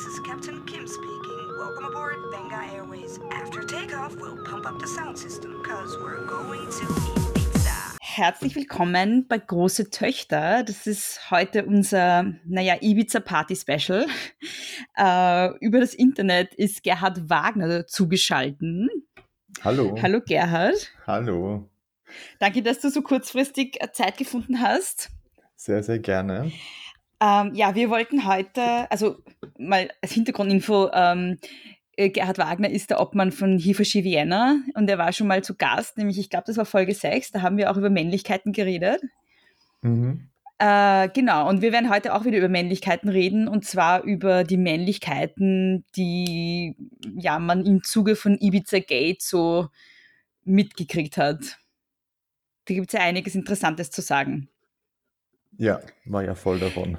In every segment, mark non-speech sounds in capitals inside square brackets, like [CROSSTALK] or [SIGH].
this is Captain Kim speaking. Welcome aboard Benga Airways. After takeoff, we'll pump up the sound system, cause we're going to eat pizza. Herzlich willkommen bei Große Töchter. Das ist heute unser, naja, Ibiza-Party-Special. Äh, über das Internet ist Gerhard Wagner zugeschalten. Hallo. Hallo Gerhard. Hallo. Danke, dass du so kurzfristig Zeit gefunden hast. Sehr, sehr gerne. Ähm, ja, wir wollten heute, also mal als Hintergrundinfo, ähm, äh, Gerhard Wagner ist der Obmann von Hifashi Vienna und er war schon mal zu Gast, nämlich ich glaube, das war Folge 6, da haben wir auch über Männlichkeiten geredet. Mhm. Äh, genau, und wir werden heute auch wieder über Männlichkeiten reden und zwar über die Männlichkeiten, die ja, man im Zuge von Ibiza Gate so mitgekriegt hat. Da gibt es ja einiges Interessantes zu sagen. Ja, war ja voll davon.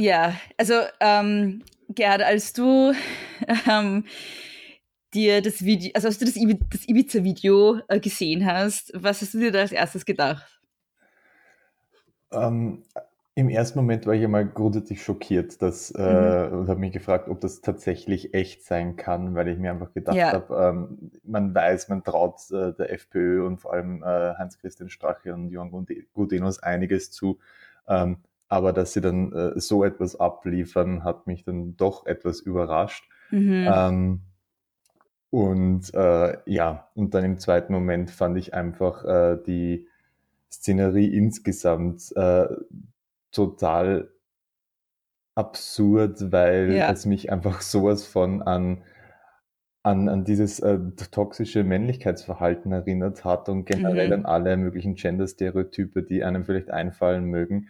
Ja, also ähm, Gerhard, als du ähm, dir das Video, also als du das, das Ibiza-Video äh, gesehen hast, was hast du dir da als erstes gedacht? Ähm, Im ersten Moment war ich einmal grundsätzlich schockiert dass, äh, mhm. und habe mich gefragt, ob das tatsächlich echt sein kann, weil ich mir einfach gedacht ja. habe, ähm, man weiß, man traut äh, der FPÖ und vor allem äh, Hans-Christian Strache und Johann Gudenus einiges zu. Ähm, aber dass sie dann äh, so etwas abliefern, hat mich dann doch etwas überrascht. Mhm. Ähm, und äh, ja, und dann im zweiten Moment fand ich einfach äh, die Szenerie insgesamt total absurd, weil ja. es mich einfach sowas von an, an, an dieses äh, toxische Männlichkeitsverhalten erinnert hat und generell mhm. an alle möglichen Gender-Stereotype, die einem vielleicht einfallen mögen.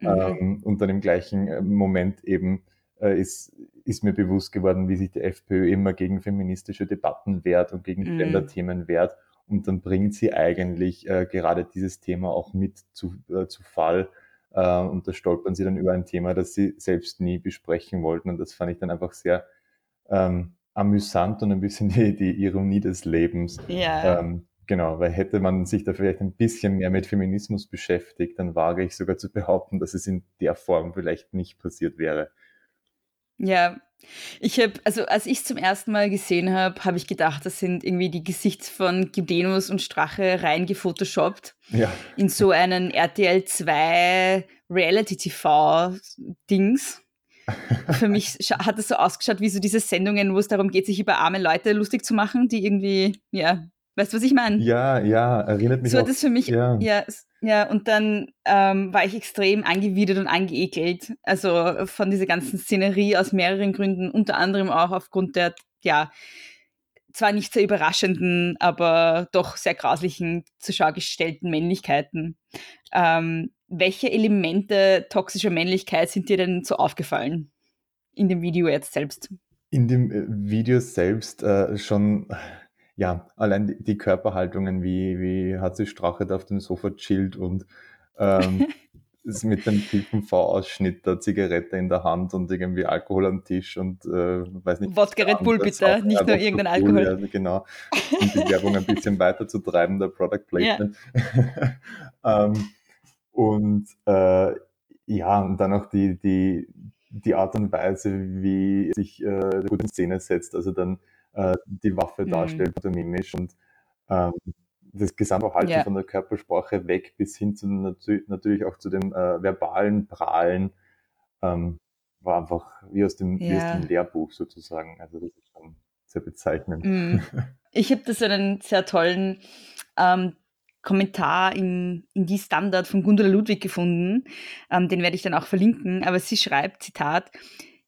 Mhm. Ähm, und dann im gleichen äh, Moment eben äh, ist, ist mir bewusst geworden, wie sich die FPÖ immer gegen feministische Debatten wehrt und gegen mhm. Gender-Themen wehrt. Und dann bringt sie eigentlich äh, gerade dieses Thema auch mit zu, äh, zu Fall. Äh, und da stolpern sie dann über ein Thema, das sie selbst nie besprechen wollten. Und das fand ich dann einfach sehr ähm, amüsant und ein bisschen [LAUGHS] die, die Ironie des Lebens. Ja. Ähm, Genau, weil hätte man sich da vielleicht ein bisschen mehr mit Feminismus beschäftigt, dann wage ich sogar zu behaupten, dass es in der Form vielleicht nicht passiert wäre. Ja, ich habe, also als ich es zum ersten Mal gesehen habe, habe ich gedacht, das sind irgendwie die Gesichts von Gidenus und Strache rein gefotoshoppt. Ja. In so einen RTL 2 Reality TV Dings. Für mich hat es so ausgeschaut wie so diese Sendungen, wo es darum geht, sich über arme Leute lustig zu machen, die irgendwie, ja, Weißt du, was ich meine? Ja, ja, erinnert mich So hat es für mich, ja, ja, ja und dann ähm, war ich extrem angewidert und angeekelt. Also von dieser ganzen Szenerie aus mehreren Gründen, unter anderem auch aufgrund der, ja, zwar nicht sehr überraschenden, aber doch sehr grauslichen zur Schau gestellten Männlichkeiten. Ähm, welche Elemente toxischer Männlichkeit sind dir denn so aufgefallen in dem Video jetzt selbst? In dem äh, Video selbst äh, schon ja, allein die, Körperhaltungen, wie, wie hat sich Strache auf dem Sofa chillt und ähm, [LAUGHS] ist mit dem tiefen V-Ausschnitt der Zigarette in der Hand und irgendwie Alkohol am Tisch und äh, weiß nicht. Wodka Red Bull bitte, auch, nicht nur irgendein Alkohol. Ja, genau. Um die Werbung ein bisschen weiter zu treiben, der Product Placement. Ja. [LAUGHS] ähm, und äh, ja, und dann auch die, die, die Art und Weise, wie sich äh, gut in Szene setzt. Also dann äh, die Waffe mhm. darstellt, pantomimisch und ähm, das Gesamtverhalten ja. von der Körpersprache weg bis hin zu natürlich auch zu dem äh, verbalen Prahlen ähm, war einfach wie aus, dem, ja. wie aus dem Lehrbuch sozusagen. Also das ist schon sehr bezeichnend. Mhm. Ich habe das einen sehr tollen ähm, Kommentar in, in die Standard von Gundula Ludwig gefunden. Ähm, den werde ich dann auch verlinken. Aber sie schreibt, Zitat,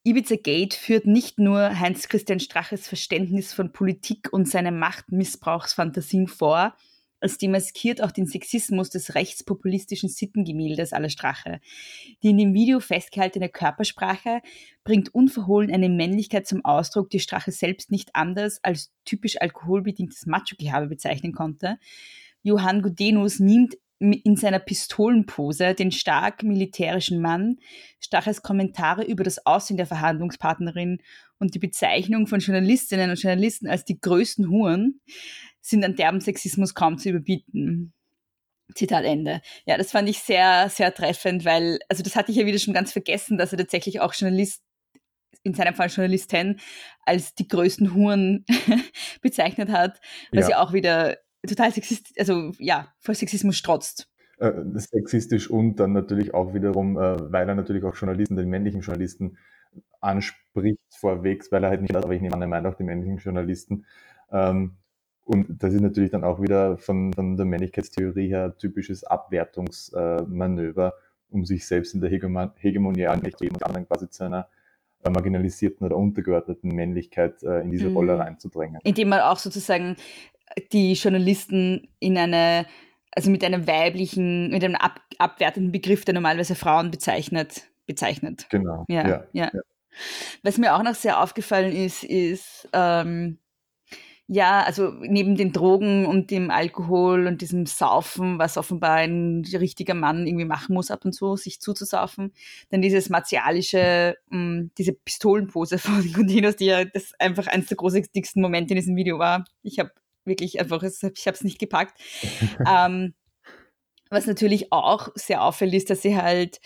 Ibiza Gate führt nicht nur Heinz-Christian Straches Verständnis von Politik und seine Machtmissbrauchsfantasien vor, als demaskiert auch den Sexismus des rechtspopulistischen Sittengemäldes aller Strache. Die in dem Video festgehaltene Körpersprache bringt unverhohlen eine Männlichkeit zum Ausdruck, die Strache selbst nicht anders als typisch alkoholbedingtes Macho-Gehabe bezeichnen konnte. Johann Gudenus mimt in seiner Pistolenpose den stark militärischen Mann, Staches Kommentare über das Aussehen der Verhandlungspartnerin und die Bezeichnung von Journalistinnen und Journalisten als die größten Huren sind an derben Sexismus kaum zu überbieten. Zitat Ende. Ja, das fand ich sehr, sehr treffend, weil, also das hatte ich ja wieder schon ganz vergessen, dass er tatsächlich auch Journalist in seinem Fall Journalistin, als die größten Huren [LAUGHS] bezeichnet hat, was ja. ja auch wieder total sexistisch, also ja, vor Sexismus strotzt. Äh, sexistisch und dann natürlich auch wiederum, äh, weil er natürlich auch Journalisten, den männlichen Journalisten anspricht vorwegs, weil er halt nicht, aber ich nehme an, er meint auch die männlichen Journalisten. Ähm, und das ist natürlich dann auch wieder von, von der Männlichkeitstheorie her typisches Abwertungsmanöver, um sich selbst in der hegemonialen Mächte und anderen quasi zu einer äh, marginalisierten oder untergeordneten Männlichkeit äh, in diese mhm. Rolle reinzudrängen. Indem man auch sozusagen die Journalisten in eine, also mit einem weiblichen, mit einem ab, abwertenden Begriff, der normalerweise Frauen bezeichnet, bezeichnet. Genau. Ja, ja, ja. ja. Was mir auch noch sehr aufgefallen ist, ist, ähm, ja, also neben den Drogen und dem Alkohol und diesem Saufen, was offenbar ein richtiger Mann irgendwie machen muss ab und zu, sich zuzusaufen, dann dieses martialische, mh, mm, diese Pistolenpose [LAUGHS] von Continuos, die ja das einfach eines der großartigsten Momente in diesem Video war. Ich habe wirklich einfach, ich habe es nicht gepackt. [LAUGHS] ähm, was natürlich auch sehr auffällt, ist, dass sie halt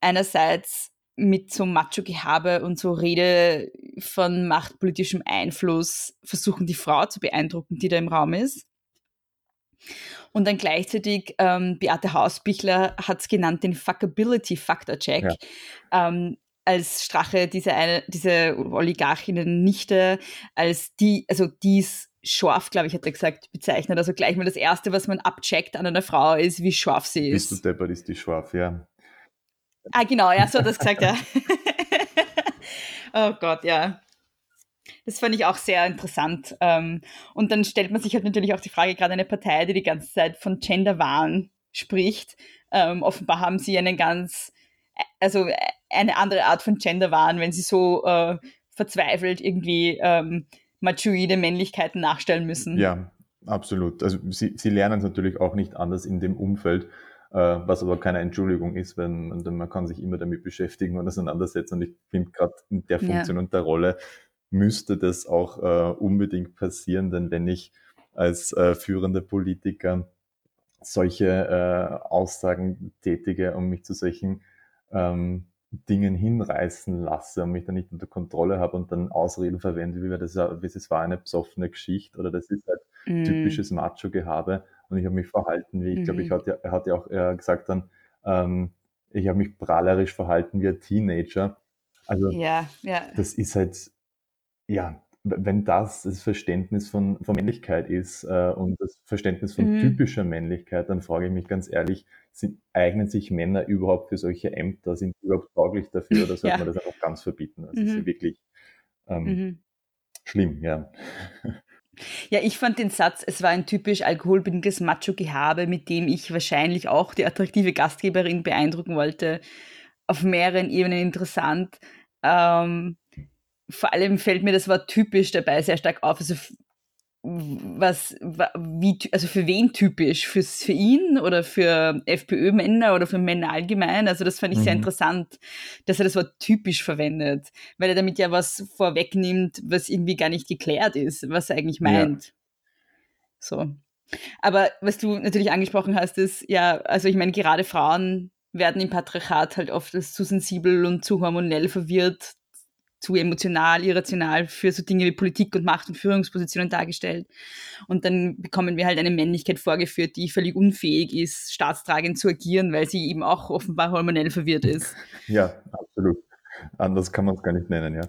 einerseits mit so Macho-Gehabe und so Rede von machtpolitischem Einfluss versuchen, die Frau zu beeindrucken, die da im Raum ist. Und dann gleichzeitig, ähm, Beate Hausbichler hat es genannt, den Fuckability Factor Check. Ja. Ähm, als Strache diese, eine, diese Oligarchinnen-Nichte, als die, also dies scharf, glaube ich, hat er gesagt, bezeichnet. Also gleich mal das Erste, was man abcheckt an einer Frau ist, wie scharf sie ist. Bist du deppert, ist die scharf, ja. Ah, genau, ja, so hat er es gesagt, ja. [LAUGHS] oh Gott, ja. Das fand ich auch sehr interessant. Ähm, und dann stellt man sich halt natürlich auch die Frage, gerade eine Partei, die die ganze Zeit von Genderwahn spricht. Ähm, offenbar haben sie einen ganz, also eine andere Art von Genderwahn, wenn sie so äh, verzweifelt irgendwie ähm, machoide Männlichkeiten nachstellen müssen. Ja, absolut. Also sie, sie lernen es natürlich auch nicht anders in dem Umfeld. Äh, was aber keine Entschuldigung ist, wenn man kann sich immer damit beschäftigen und auseinandersetzen. Und ich finde gerade in der Funktion ja. und der Rolle müsste das auch äh, unbedingt passieren, denn wenn ich als äh, führender Politiker solche äh, Aussagen tätige und mich zu solchen ähm, Dingen hinreißen lasse und mich dann nicht unter Kontrolle habe und dann Ausreden verwende, wie das, das war eine besoffene Geschichte oder das ist halt mm. typisches Macho-Gehabe und ich habe mich verhalten wie, ich mhm. glaube, ich hatte, er hat ja auch er gesagt dann, ähm, ich habe mich prahlerisch verhalten wie ein Teenager. Also ja, ja. das ist halt, ja, wenn das das Verständnis von, von Männlichkeit ist äh, und das Verständnis von mhm. typischer Männlichkeit, dann frage ich mich ganz ehrlich, sind, eignen sich Männer überhaupt für solche Ämter? Sind sie überhaupt tauglich dafür oder [LAUGHS] sollte ja. man das einfach ganz verbieten? Das mhm. ist wirklich ähm, mhm. schlimm, ja. Ja, ich fand den Satz, es war ein typisch alkoholbedingtes Macho-Gehabe, mit dem ich wahrscheinlich auch die attraktive Gastgeberin beeindrucken wollte, auf mehreren Ebenen interessant. Ähm, vor allem fällt mir das Wort typisch dabei sehr stark auf. Also was, wie, also für wen typisch? Fürs, für ihn oder für FPÖ-Männer oder für Männer allgemein? Also das fand ich mhm. sehr interessant, dass er das Wort typisch verwendet, weil er damit ja was vorwegnimmt, was irgendwie gar nicht geklärt ist, was er eigentlich meint. Ja. So. Aber was du natürlich angesprochen hast, ist, ja, also ich meine, gerade Frauen werden im Patriarchat halt oft als zu sensibel und zu hormonell verwirrt zu emotional, irrational für so Dinge wie Politik und Macht und Führungspositionen dargestellt. Und dann bekommen wir halt eine Männlichkeit vorgeführt, die völlig unfähig ist, staatstragend zu agieren, weil sie eben auch offenbar hormonell verwirrt ist. [LAUGHS] Ja, absolut. Anders kann man es gar nicht nennen, ja.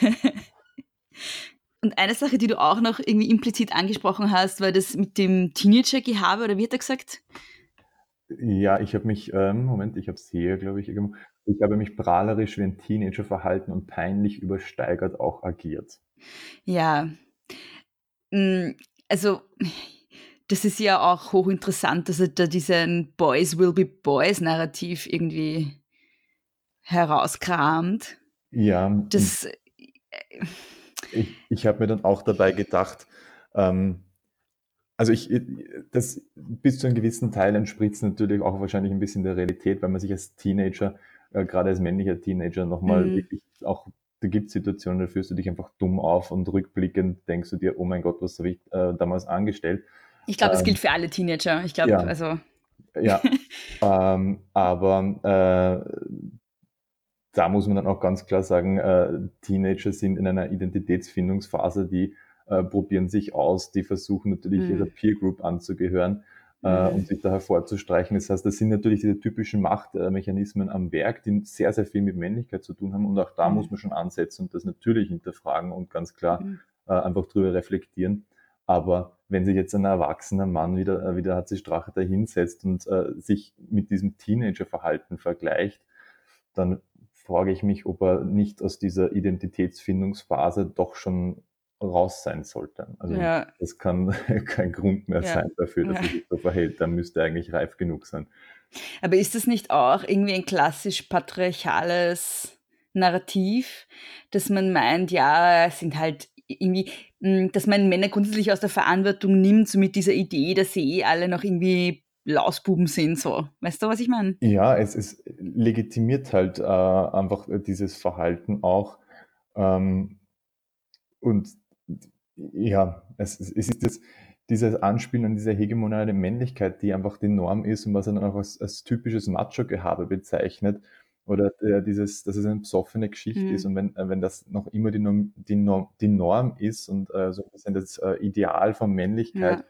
[LAUGHS] und eine Sache, die du auch noch irgendwie implizit angesprochen hast, war das mit dem Teenager-Gehabe, oder wie hat er gesagt? Ja, ich habe mich, ähm, Moment, ich habe es hier, glaube ich, irgendwo. Ich habe mich prahlerisch wie ein Teenager verhalten und peinlich übersteigert auch agiert. Ja, hm, also das ist ja auch hochinteressant, dass er da diesen Boys will be Boys Narrativ irgendwie herauskramt. Ja. Das, äh, ich, ich habe mir dann auch dabei gedacht, ähm, also ich, das bis zu einem gewissen Teil entspricht natürlich auch wahrscheinlich ein bisschen der Realität, weil man sich als Teenager äh, gerade als männlicher Teenager nochmal mhm. wirklich auch, da gibt es Situationen, da fühlst du dich einfach dumm auf und rückblickend denkst du dir, oh mein Gott, was habe ich äh, damals angestellt? Ich glaube, das ähm, gilt für alle Teenager. Ich glaube, ja, also. Ja, [LAUGHS] ähm, aber äh, da muss man dann auch ganz klar sagen, äh, Teenager sind in einer Identitätsfindungsphase, die äh, probieren sich aus, die versuchen natürlich mhm. ihrer Peer Group anzugehören äh, mhm. um sich da hervorzustreichen. Das heißt, das sind natürlich diese typischen Machtmechanismen am Werk, die sehr, sehr viel mit Männlichkeit zu tun haben. Und auch da mhm. muss man schon ansetzen und das natürlich hinterfragen und ganz klar mhm. äh, einfach drüber reflektieren. Aber wenn sich jetzt ein erwachsener Mann wieder, äh, wieder hat sich Strache da hinsetzt und äh, sich mit diesem Teenagerverhalten vergleicht, dann frage ich mich, ob er nicht aus dieser Identitätsfindungsphase doch schon raus sein sollte. Also ja. das kann [LAUGHS] kein Grund mehr ja. sein dafür, dass ja. er sich so verhält. Da müsste er eigentlich reif genug sein. Aber ist das nicht auch irgendwie ein klassisch patriarchales Narrativ, dass man meint, ja, es sind halt irgendwie, hm, dass man Männer grundsätzlich aus der Verantwortung nimmt, so mit dieser Idee, dass sie eh alle noch irgendwie Lausbuben sind, so. Weißt du, was ich meine? Ja, es, es legitimiert halt äh, einfach dieses Verhalten auch. Ähm, und ja, es, es ist das, dieses Anspielen an diese hegemoniale Männlichkeit, die einfach die Norm ist und was er dann auch als, als typisches Macho-Gehabe bezeichnet. Oder äh, dieses, dass es eine besoffene Geschichte mhm. ist und wenn, äh, wenn das noch immer die Norm, die Norm, die Norm ist und äh, so ein bisschen das äh, Ideal von Männlichkeit,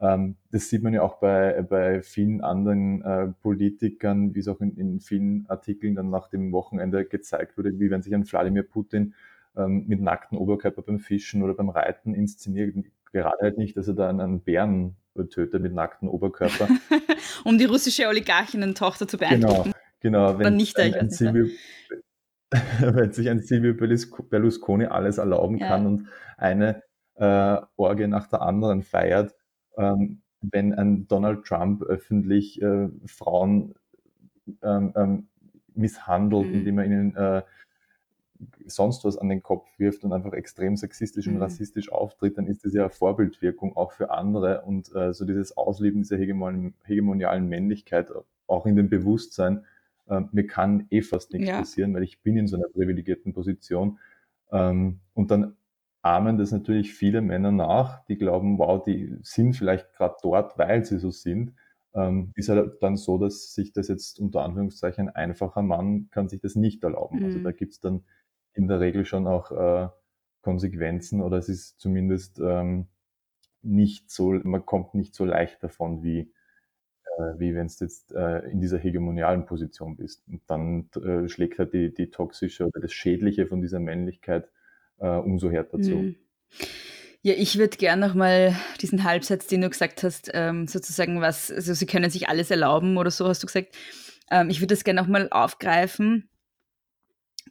ja. ähm, das sieht man ja auch bei, bei vielen anderen äh, Politikern, wie es auch in, in vielen Artikeln dann nach dem Wochenende gezeigt wurde, wie wenn sich ein Wladimir Putin ähm, mit nacktem Oberkörper beim Fischen oder beim Reiten inszeniert. Gerade halt nicht, dass er da einen Bären tötet mit nacktem Oberkörper. [LAUGHS] um die russische Oligarchinnen-Tochter zu beeindrucken. Genau, genau. Wenn, nicht, ein, ein Silvio, [LAUGHS] wenn sich ein Silvio Berlusconi alles erlauben ja. kann und eine äh, Orgie nach der anderen feiert, ähm, wenn ein Donald Trump öffentlich äh, Frauen ähm, ähm, misshandelt, mhm. indem er ihnen äh, sonst was an den Kopf wirft und einfach extrem sexistisch mhm. und rassistisch auftritt, dann ist das ja Vorbildwirkung auch für andere und äh, so dieses Ausleben dieser hegemon hegemonialen Männlichkeit auch in dem Bewusstsein, äh, mir kann eh fast nichts ja. passieren, weil ich bin in so einer privilegierten Position ähm, und dann ahmen das natürlich viele Männer nach, die glauben, wow, die sind vielleicht gerade dort, weil sie so sind. Ähm, ist halt dann so, dass sich das jetzt unter Anführungszeichen ein einfacher Mann kann sich das nicht erlauben. Also mhm. Also da gibt's dann in der Regel schon auch äh, Konsequenzen oder es ist zumindest ähm, nicht so, man kommt nicht so leicht davon, wie, äh, wie wenn du jetzt äh, in dieser hegemonialen Position bist. Und dann äh, schlägt halt die, die toxische oder das Schädliche von dieser Männlichkeit äh, umso härter zu. Mhm. Ja, ich würde gerne nochmal diesen Halbsatz, den du gesagt hast, ähm, sozusagen was, also sie können sich alles erlauben oder so, hast du gesagt. Ähm, ich würde das gerne nochmal aufgreifen,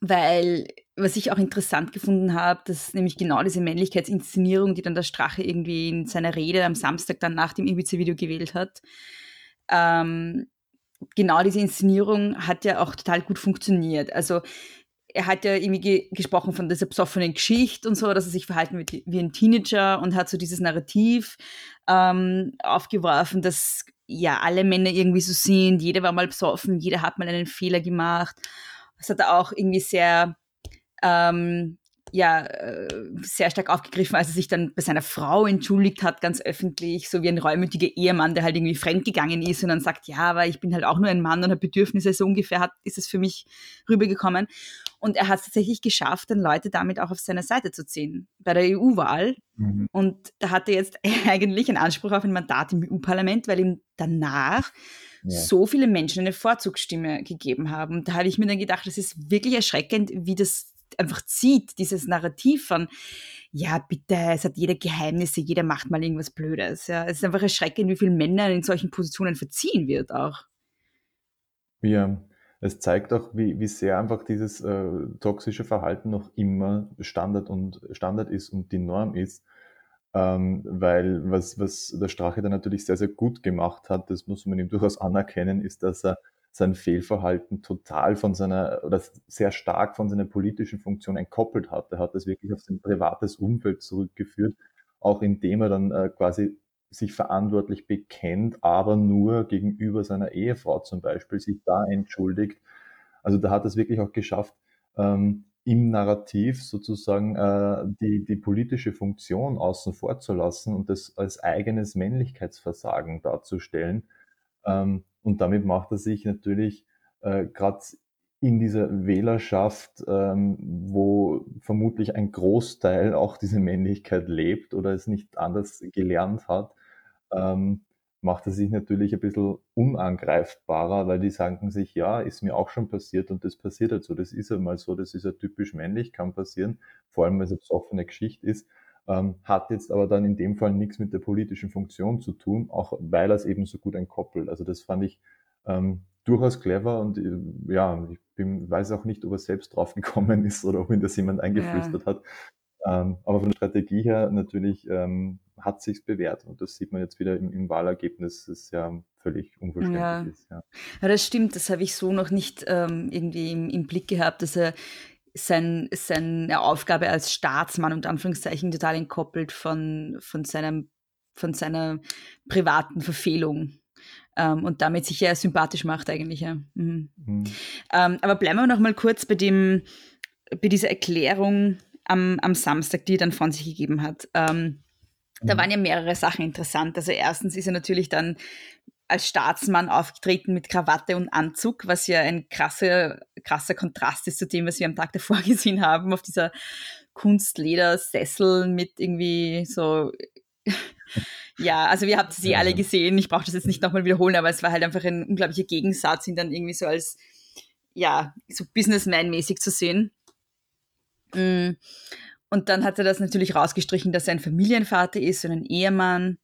weil was ich auch interessant gefunden habe, dass nämlich genau diese Männlichkeitsinszenierung, die dann der Strache irgendwie in seiner Rede am Samstag dann nach dem Ibiza-Video gewählt hat, ähm, genau diese Inszenierung hat ja auch total gut funktioniert. Also er hat ja irgendwie ge gesprochen von dieser besoffenen Geschichte und so, dass er sich verhalten wird wie ein Teenager und hat so dieses Narrativ ähm, aufgeworfen, dass ja alle Männer irgendwie so sind, jeder war mal besoffen, jeder hat mal einen Fehler gemacht. Das hat er auch irgendwie sehr ähm, ja, äh, sehr stark aufgegriffen, als er sich dann bei seiner Frau entschuldigt hat, ganz öffentlich, so wie ein reumütiger Ehemann, der halt irgendwie fremdgegangen ist und dann sagt, ja, aber ich bin halt auch nur ein Mann und habe Bedürfnisse, so ungefähr hat, ist es für mich rübergekommen. Und er hat es tatsächlich geschafft, dann Leute damit auch auf seine Seite zu ziehen, bei der EU-Wahl. Mhm. Und da hat [LAUGHS] er jetzt eigentlich einen Anspruch auf ein Mandat im EU-Parlament, weil ihm danach ja. so viele Menschen eine Vorzugsstimme gegeben haben. Da habe ich mir dann gedacht, das ist wirklich erschreckend, wie das einfach zieht, dieses Narrativ von, ja, bitte, es hat jeder Geheimnisse, jeder macht mal irgendwas Blödes. Ja. Es ist einfach erschreckend, wie viele Männer in solchen Positionen verziehen wird auch. Ja, es zeigt auch, wie, wie sehr einfach dieses äh, toxische Verhalten noch immer Standard und Standard ist und die Norm ist. Ähm, weil was, was der Strache da natürlich sehr, sehr gut gemacht hat, das muss man ihm [LAUGHS] durchaus anerkennen, ist, dass er sein Fehlverhalten total von seiner oder sehr stark von seiner politischen Funktion entkoppelt hat. Er hat das wirklich auf sein privates Umfeld zurückgeführt, auch indem er dann äh, quasi sich verantwortlich bekennt, aber nur gegenüber seiner Ehefrau zum Beispiel sich da entschuldigt. Also da hat es wirklich auch geschafft, ähm, im Narrativ sozusagen äh, die, die politische Funktion außen vor zu lassen und das als eigenes Männlichkeitsversagen darzustellen. Ähm, und damit macht er sich natürlich äh, gerade in dieser Wählerschaft, ähm, wo vermutlich ein Großteil auch diese Männlichkeit lebt oder es nicht anders gelernt hat, ähm, macht er sich natürlich ein bisschen unangreifbarer, weil die sagen sich, ja, ist mir auch schon passiert und das passiert halt so. Das ist einmal so, das ist ja typisch männlich, kann passieren, vor allem, weil es eine offene Geschichte ist, ähm, hat jetzt aber dann in dem Fall nichts mit der politischen Funktion zu tun, auch weil er es eben so gut entkoppelt. Also das fand ich ähm, durchaus clever und äh, ja, ich bin, weiß auch nicht, ob er selbst drauf gekommen [LAUGHS] ist oder ob ihn das jemand eingeflüstert ja. hat. Ähm, aber von der Strategie her natürlich ähm, hat sich's bewährt und das sieht man jetzt wieder im, im Wahlergebnis, das ja völlig unverständlich ja. ist. Ja. ja. das stimmt, das habe ich so noch nicht ähm, irgendwie im, im, Blick gehabt, dass er sein, seine Aufgabe als Staatsmann und Anführungszeichen total entkoppelt von, von, seinem, von seiner privaten Verfehlung ähm, und damit sich ja sympathisch macht eigentlich. Ja. Mhm. Mhm. Ähm, aber bleiben wir noch mal kurz bei, dem, bei dieser Erklärung am, am Samstag, die er dann von sich gegeben hat. Ähm, da mhm. waren ja mehrere Sachen interessant. Also erstens ist er natürlich dann als Staatsmann aufgetreten mit Krawatte und Anzug, was ja ein krasser, krasser Kontrast ist zu dem, was wir am Tag davor [LAUGHS] gesehen haben, auf dieser Kunstledersessel mit irgendwie so [LAUGHS] ja, also wir habt sie ja. alle gesehen. Ich brauche das jetzt nicht nochmal wiederholen, aber es war halt einfach ein unglaublicher Gegensatz, ihn dann irgendwie so als, ja, so Businessman-mäßig zu sehen. Mm. Und dann hat er das natürlich rausgestrichen, dass er ein Familienvater ist und ein Ehemann.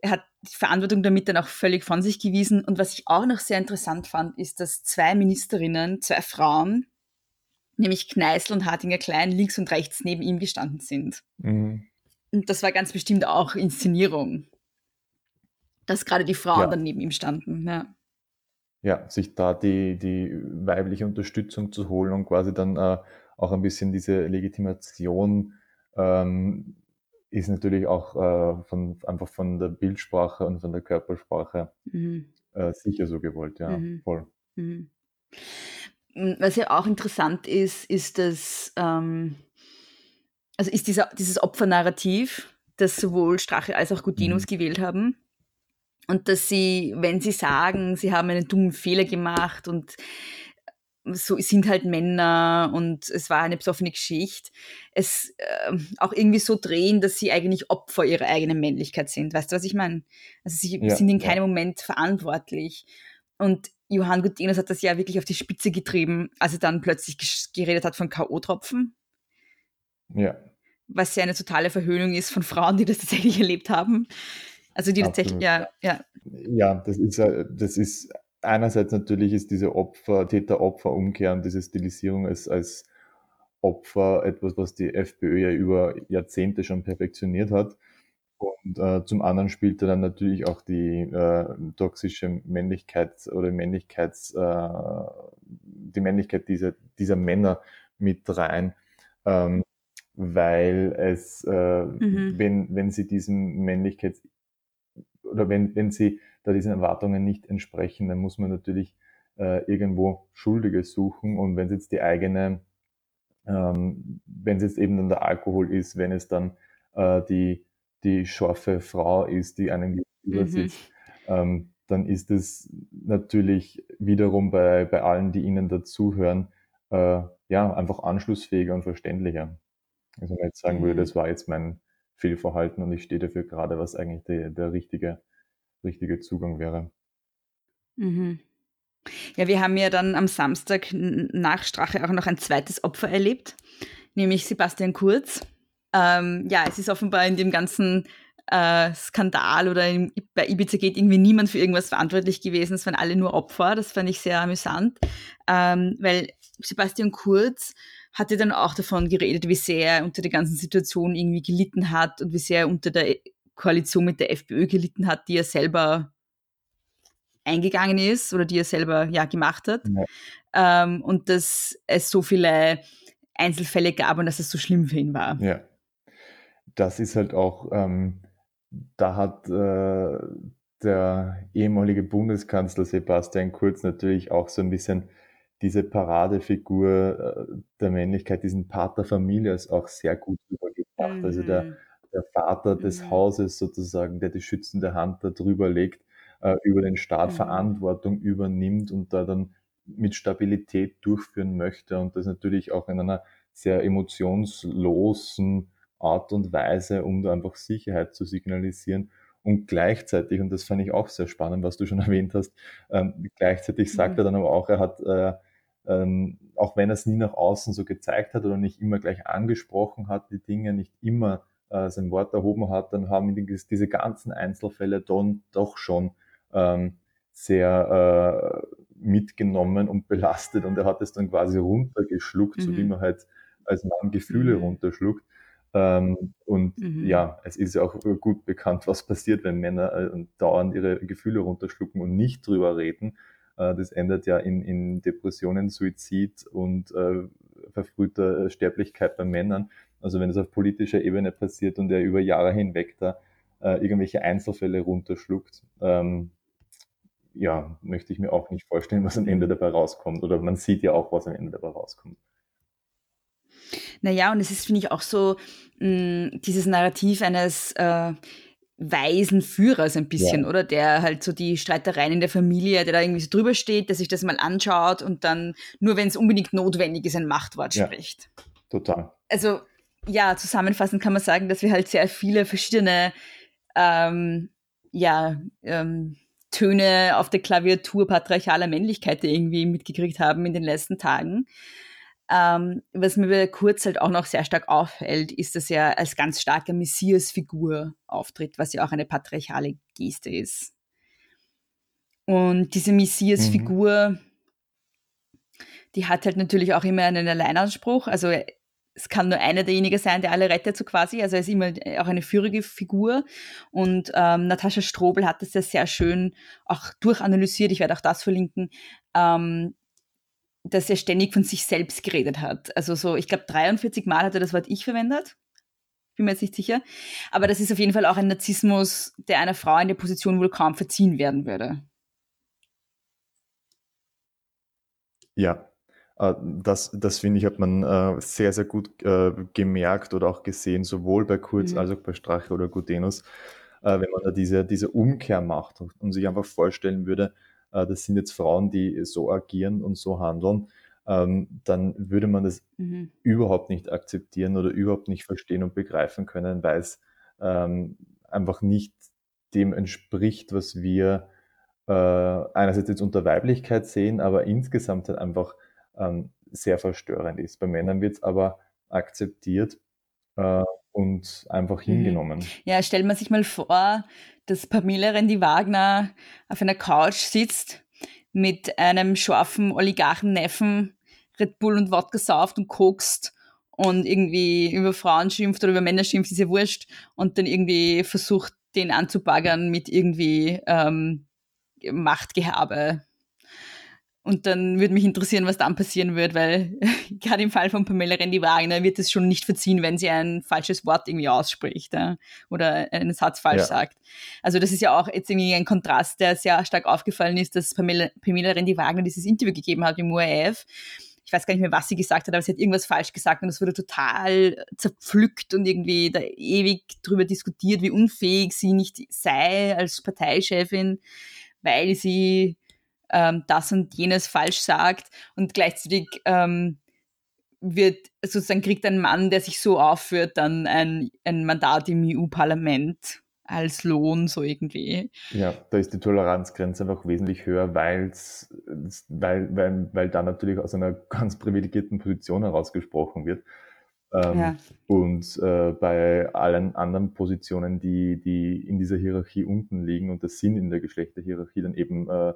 Er hat die Verantwortung damit dann auch völlig von sich gewiesen. Und was ich auch noch sehr interessant fand, ist, dass zwei Ministerinnen, zwei Frauen, nämlich Kneißl und Hartinger Klein, links und rechts neben ihm gestanden sind. Mhm. Und das war ganz bestimmt auch Inszenierung. Dass gerade die Frauen ja. dann neben ihm standen. Ja. ja, sich da die, die weibliche Unterstützung zu holen und quasi dann äh, auch ein bisschen diese Legitimation ähm, ist natürlich auch äh, von, einfach von der Bildsprache und von der Körpersprache mhm. äh, sicher so gewollt, ja, mhm. voll. Mhm. Was ja auch interessant ist, ist, dass ähm, also ist dieser, dieses Opfernarrativ, das sowohl Strache als auch Gutinus mhm. gewählt haben. Und dass sie, wenn sie sagen, sie haben einen dummen Fehler gemacht und so sind halt Männer und es war eine besoffene Geschichte, es äh, auch irgendwie so drehen, dass sie eigentlich Opfer ihrer eigenen Männlichkeit sind. Weißt du, was ich meine? Also sie ja, sind in keinem ja. Moment verantwortlich. Und Johann Gutinus hat das ja wirklich auf die Spitze getrieben, als er dann plötzlich geredet hat von K.O.-Tropfen. Ja. Was ja eine totale Verhöhnung ist von Frauen, die das tatsächlich erlebt haben. Also die tatsächlich, ja, ja. Ja, das ist, das ist einerseits natürlich ist diese Opfer, Täter-Opfer-Umkehr und diese Stilisierung als, als Opfer etwas, was die FPÖ ja über Jahrzehnte schon perfektioniert hat. Und äh, zum anderen spielt dann natürlich auch die äh, toxische Männlichkeit oder Männlichkeits, äh, die Männlichkeit dieser, dieser Männer mit rein. Ähm, weil es, äh, mhm. wenn, wenn sie diesen Männlichkeits- oder wenn, wenn sie da diesen Erwartungen nicht entsprechen, dann muss man natürlich äh, irgendwo Schuldige suchen und wenn es jetzt die eigene, ähm, wenn es jetzt eben dann der Alkohol ist, wenn es dann äh, die, die scharfe Frau ist, die einen gegenüber mhm. ähm, dann ist es natürlich wiederum bei, bei allen, die ihnen dazuhören, äh, ja, einfach anschlussfähiger und verständlicher. Also wenn man jetzt sagen mhm. würde, das war jetzt mein Fehlverhalten und ich stehe dafür gerade, was eigentlich der, der richtige, richtige Zugang wäre. Mhm. Ja, wir haben ja dann am Samstag nach Strache auch noch ein zweites Opfer erlebt, nämlich Sebastian Kurz. Ähm, ja, es ist offenbar in dem ganzen äh, Skandal oder in, bei Ibiza geht irgendwie niemand für irgendwas verantwortlich gewesen. Es waren alle nur Opfer. Das fand ich sehr amüsant, ähm, weil Sebastian Kurz hatte dann auch davon geredet, wie sehr er unter der ganzen Situation irgendwie gelitten hat und wie sehr er unter der Koalition mit der FPÖ gelitten hat, die er selber eingegangen ist oder die er selber ja gemacht hat. Ja. Ähm, und dass es so viele Einzelfälle gab und dass es so schlimm für ihn war. Ja. Das ist halt auch, ähm, da hat äh, der ehemalige Bundeskanzler Sebastian Kurz natürlich auch so ein bisschen diese Paradefigur äh, der Männlichkeit, diesen Pater Familias auch sehr gut übergebracht. Mhm. Also der, mhm. Der Vater des mhm. Hauses sozusagen, der die schützende Hand da drüber legt, äh, über den Staat mhm. Verantwortung übernimmt und da dann mit Stabilität durchführen möchte und das natürlich auch in einer sehr emotionslosen Art und Weise, um da einfach Sicherheit zu signalisieren. Und gleichzeitig, und das fand ich auch sehr spannend, was du schon [LAUGHS] erwähnt hast, ähm, gleichzeitig sagt mhm. er dann aber auch, er hat, äh, ähm, auch wenn er es nie nach außen so gezeigt hat oder nicht immer gleich angesprochen hat, die Dinge nicht immer äh, sein Wort erhoben hat, dann haben diese ganzen Einzelfälle dann doch schon ähm, sehr äh, mitgenommen und belastet und er hat es dann quasi runtergeschluckt, mhm. so wie mhm. man halt als Mann Gefühle mhm. runterschluckt. Ähm, und mhm. ja, es ist ja auch gut bekannt, was passiert, wenn Männer äh, dauernd ihre Gefühle runterschlucken und nicht drüber reden. Äh, das endet ja in, in Depressionen, Suizid und äh, verfrühter Sterblichkeit bei Männern. Also wenn es auf politischer Ebene passiert und er über Jahre hinweg da äh, irgendwelche Einzelfälle runterschluckt, ähm, ja, möchte ich mir auch nicht vorstellen, was am Ende dabei rauskommt. Oder man sieht ja auch, was am Ende dabei rauskommt. Naja, und es ist, finde ich, auch so mh, mm, dieses Narrativ eines äh, weisen Führers ein bisschen, ja. oder? Der halt so die Streitereien in der Familie, der da irgendwie so drüber steht, der sich das mal anschaut und dann nur, wenn es unbedingt notwendig ist, ein Machtwort ja. spricht. Total. Also, ja, zusammenfassend kann man sagen, dass wir halt sehr viele verschiedene, ähm, ja, ähm, Töne auf der Klaviatur patriarchaler Männlichkeit irgendwie mitgekriegt haben in den letzten Tagen. Ähm, was mir kurz halt auch noch sehr stark auffällt, ist, dass er als ganz starke Messias-Figur auftritt, was ja auch eine patriarchale Geste ist. Und diese Messias-Figur, mhm. die hat halt natürlich auch immer einen Alleinanspruch. Also es kann nur einer derjenigen sein, der alle rettet, so quasi. Also er ist immer auch eine führige Figur. Und ähm, Natascha Strobel hat das ja sehr schön auch durchanalysiert. Ich werde auch das verlinken. Ähm, dass er ständig von sich selbst geredet hat. Also so, ich glaube, 43 Mal hat er das Wort Ich verwendet. Bin mir jetzt nicht sicher. Aber das ist auf jeden Fall auch ein Narzissmus, der einer Frau in der Position wohl kaum verziehen werden würde. Ja, äh, das, das finde ich, hat man äh, sehr, sehr gut äh, gemerkt oder auch gesehen, sowohl bei Kurz mhm. als auch bei Strache oder Gutenus, wenn man da diese, diese Umkehr macht und sich einfach vorstellen würde, äh, das sind jetzt Frauen, die so agieren und so handeln, ähm, dann würde man das mhm. überhaupt nicht akzeptieren oder überhaupt nicht verstehen und begreifen können, weil es ähm, einfach nicht dem entspricht, was wir äh, einerseits jetzt unter Weiblichkeit sehen, aber insgesamt halt einfach ähm, sehr verstörend ist. Bei Männern wird es aber akzeptiert äh, und einfach mhm. hingenommen. Ja, stellt man sich mal vor, dass Pamela Rendi Wagner auf einer Couch sitzt mit einem scharfen Oligarchen-Neffen, Red Bull und Wodka sauft und kokst und irgendwie über Frauen schimpft oder über Männer schimpft, ist ja wurscht, und dann irgendwie versucht, den anzubaggern mit irgendwie ähm, Machtgehabe und dann würde mich interessieren, was dann passieren wird, weil [LAUGHS] gerade im Fall von Pamela Rendi Wagner wird es schon nicht verziehen, wenn sie ein falsches Wort irgendwie ausspricht ja, oder einen Satz falsch ja. sagt. Also das ist ja auch jetzt irgendwie ein Kontrast, der sehr stark aufgefallen ist, dass Pamela, Pamela Rendi Wagner dieses Interview gegeben hat im ORF. Ich weiß gar nicht mehr, was sie gesagt hat, aber sie hat irgendwas falsch gesagt und es wurde total zerpflückt und irgendwie da ewig drüber diskutiert, wie unfähig sie nicht sei als Parteichefin, weil sie ähm, das und jenes falsch sagt und gleichzeitig ähm, wird sozusagen kriegt ein Mann, der sich so aufführt, dann ein, ein Mandat im EU-Parlament als Lohn, so irgendwie. Ja, da ist die Toleranzgrenze einfach wesentlich höher, weil's, weil, weil, weil da natürlich aus einer [LAUGHS] ganz privilegierten Position herausgesprochen wird. Ähm, ja. Und äh, bei allen anderen Positionen, die, die in dieser Hierarchie unten liegen, und das sind in der Geschlechterhierarchie dann eben äh,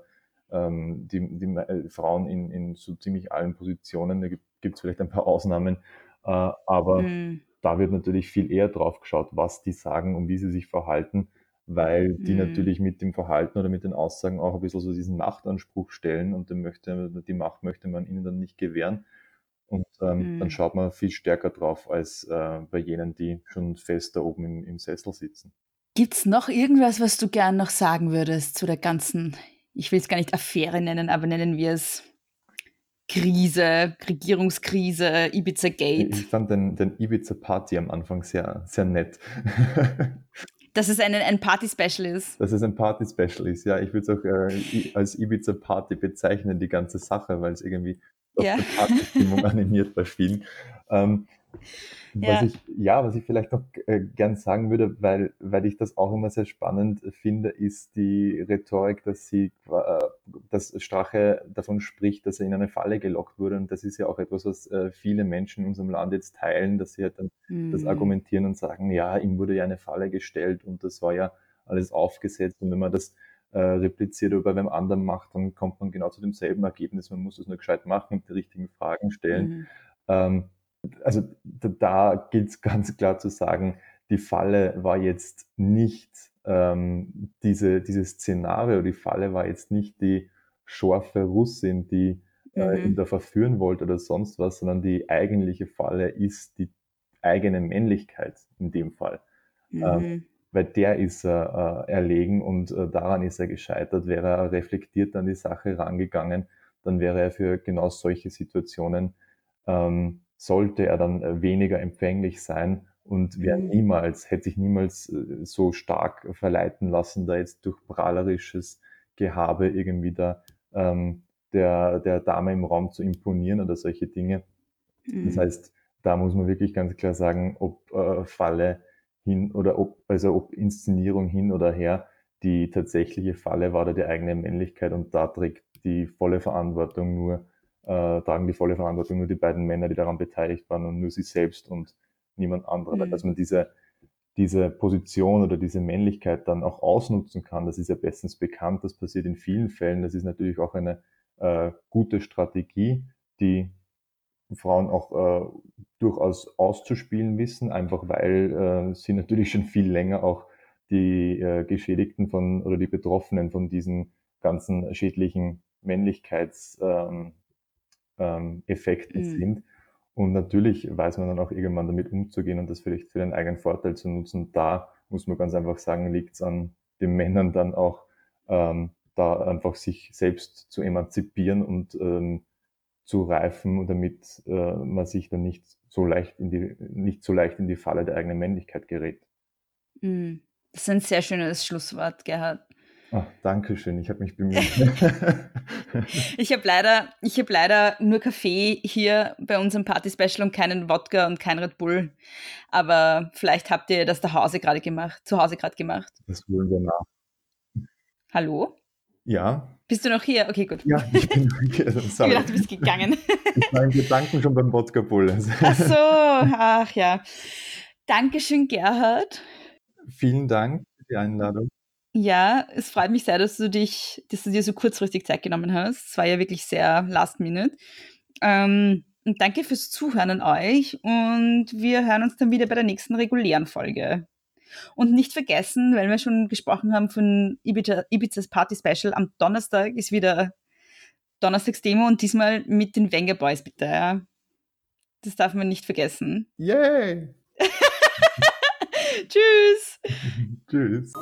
ähm, die, die äh, Frauen in, in so ziemlich allen Positionen. Da gibt es vielleicht ein paar Ausnahmen, äh, aber mhm. da wird natürlich viel eher drauf geschaut, was die sagen und wie sie sich verhalten, weil die mhm. natürlich mit dem Verhalten oder mit den Aussagen auch ein bisschen so diesen Machtanspruch stellen und den möchte, die Macht möchte man ihnen dann nicht gewähren. Und ähm, mhm. dann schaut man viel stärker drauf als äh, bei jenen, die schon fest da oben im, im Sessel sitzen. Gibt es noch irgendwas, was du gern noch sagen würdest zu der ganzen ich will es gar nicht Affäre nennen, aber nennen wir es Krise, Regierungskrise, Ibiza Gate. Ich fand den, den Ibiza Party am Anfang sehr, sehr nett. [LAUGHS] Dass es ein, ein Party-Special ist. Dass es ein Party-Special ist, ja. Ich würde es auch äh, als Ibiza-Party bezeichnen, die ganze Sache, weil es irgendwie ja. Partystimmung [LAUGHS] animiert bei vielen. Ähm, ja. Was ich, ja, was ich vielleicht noch äh, gern sagen würde, weil, weil ich das auch immer sehr spannend finde, ist die Rhetorik, dass sie, äh, dass Strache davon spricht, dass er in eine Falle gelockt wurde. Und das ist ja auch etwas, was äh, viele Menschen in unserem Land jetzt teilen, dass sie halt dann mhm. das argumentieren und sagen, ja, ihm wurde ja eine Falle gestellt und das war ja alles aufgesetzt. Und wenn man das äh, repliziert oder bei einem anderen macht, dann kommt man genau zu demselben Ergebnis. Man muss es nur gescheit machen und die richtigen Fragen stellen. Mhm. Ähm, also da gilt es [LAUGHS] ganz klar zu sagen, die Falle war jetzt nicht ähm, diese, dieses Szenario, die Falle war jetzt nicht die scharfe Russin, die äh, mhm. ihn da verführen wollte oder sonst was, sondern die eigentliche Falle ist die eigene Männlichkeit in dem Fall. Ähm, mhm. Ähm, weil der ist er äh, erlegen und äh, daran ist er gescheitert. Wäre er reflektiert an die Sache rangegangen, dann wäre er für genau solche Situationen ähm, sollte er dann äh, weniger empfänglich sein und wäre mhm. niemals, hätte sich niemals äh, so stark verleiten lassen, da jetzt durch prahlerisches Gehabe irgendwie da ähm, der, der Dame im Raum zu imponieren oder solche Dinge. Mhm. Das heißt, da muss man wirklich ganz klar sagen, ob äh, Falle hin oder ob, also ob Inszenierung hin oder her, die tatsächliche Falle war da die eigene Männlichkeit und da trägt die volle Verantwortung nur äh, tragen die volle Verantwortung nur die beiden Männer, die daran beteiligt waren und nur sie selbst und niemand anderer. Mhm. Dass man diese, diese Position oder diese Männlichkeit dann auch ausnutzen kann, das ist ja bestens bekannt, das passiert in vielen Fällen. Das ist natürlich auch eine äh, gute Strategie, die Frauen auch äh, durchaus auszuspielen wissen, einfach weil äh, sie natürlich schon viel länger auch die äh, Geschädigten von oder die Betroffenen von diesen ganzen schädlichen Männlichkeits ähm, ähm, Effekte mhm. sind. Und natürlich weiß man dann auch irgendwann damit umzugehen und das vielleicht für den eigenen Vorteil zu nutzen. Da muss man ganz einfach sagen, liegt es an den Männern dann auch, ähm, da einfach sich selbst zu emanzipieren und ähm, zu reifen, damit äh, man sich dann nicht so leicht in die, nicht so leicht in die Falle der eigenen Männlichkeit gerät. Mhm. Das ist ein sehr schönes Schlusswort, Gerhard. Ach, danke schön, ich habe mich bemüht. [LAUGHS] ich habe leider, hab leider nur Kaffee hier bei unserem Party-Special und keinen Wodka und kein Red Bull. Aber vielleicht habt ihr das zu Hause gerade gemacht, zu Hause gerade gemacht. Das holen wir nach. Hallo? Ja. Bist du noch hier? Okay, gut. Ja, ich bin hier. [LAUGHS] Sorry. Ich dachte, du bist gegangen. ich war in Gedanken schon beim Wodka Bull. Ach so, ach ja. Dankeschön, Gerhard. Vielen Dank für die Einladung. Ja, es freut mich sehr, dass du dich, dass du dir so kurzfristig Zeit genommen hast. Es war ja wirklich sehr last minute. Ähm, und danke fürs Zuhören an euch und wir hören uns dann wieder bei der nächsten regulären Folge. Und nicht vergessen, weil wir schon gesprochen haben von Ibiza, Ibizas Party Special, am Donnerstag ist wieder Donnerstagsdemo und diesmal mit den Wenger Boys, bitte. Ja? Das darf man nicht vergessen. Yay! Tschüss! [LAUGHS] Tschüss!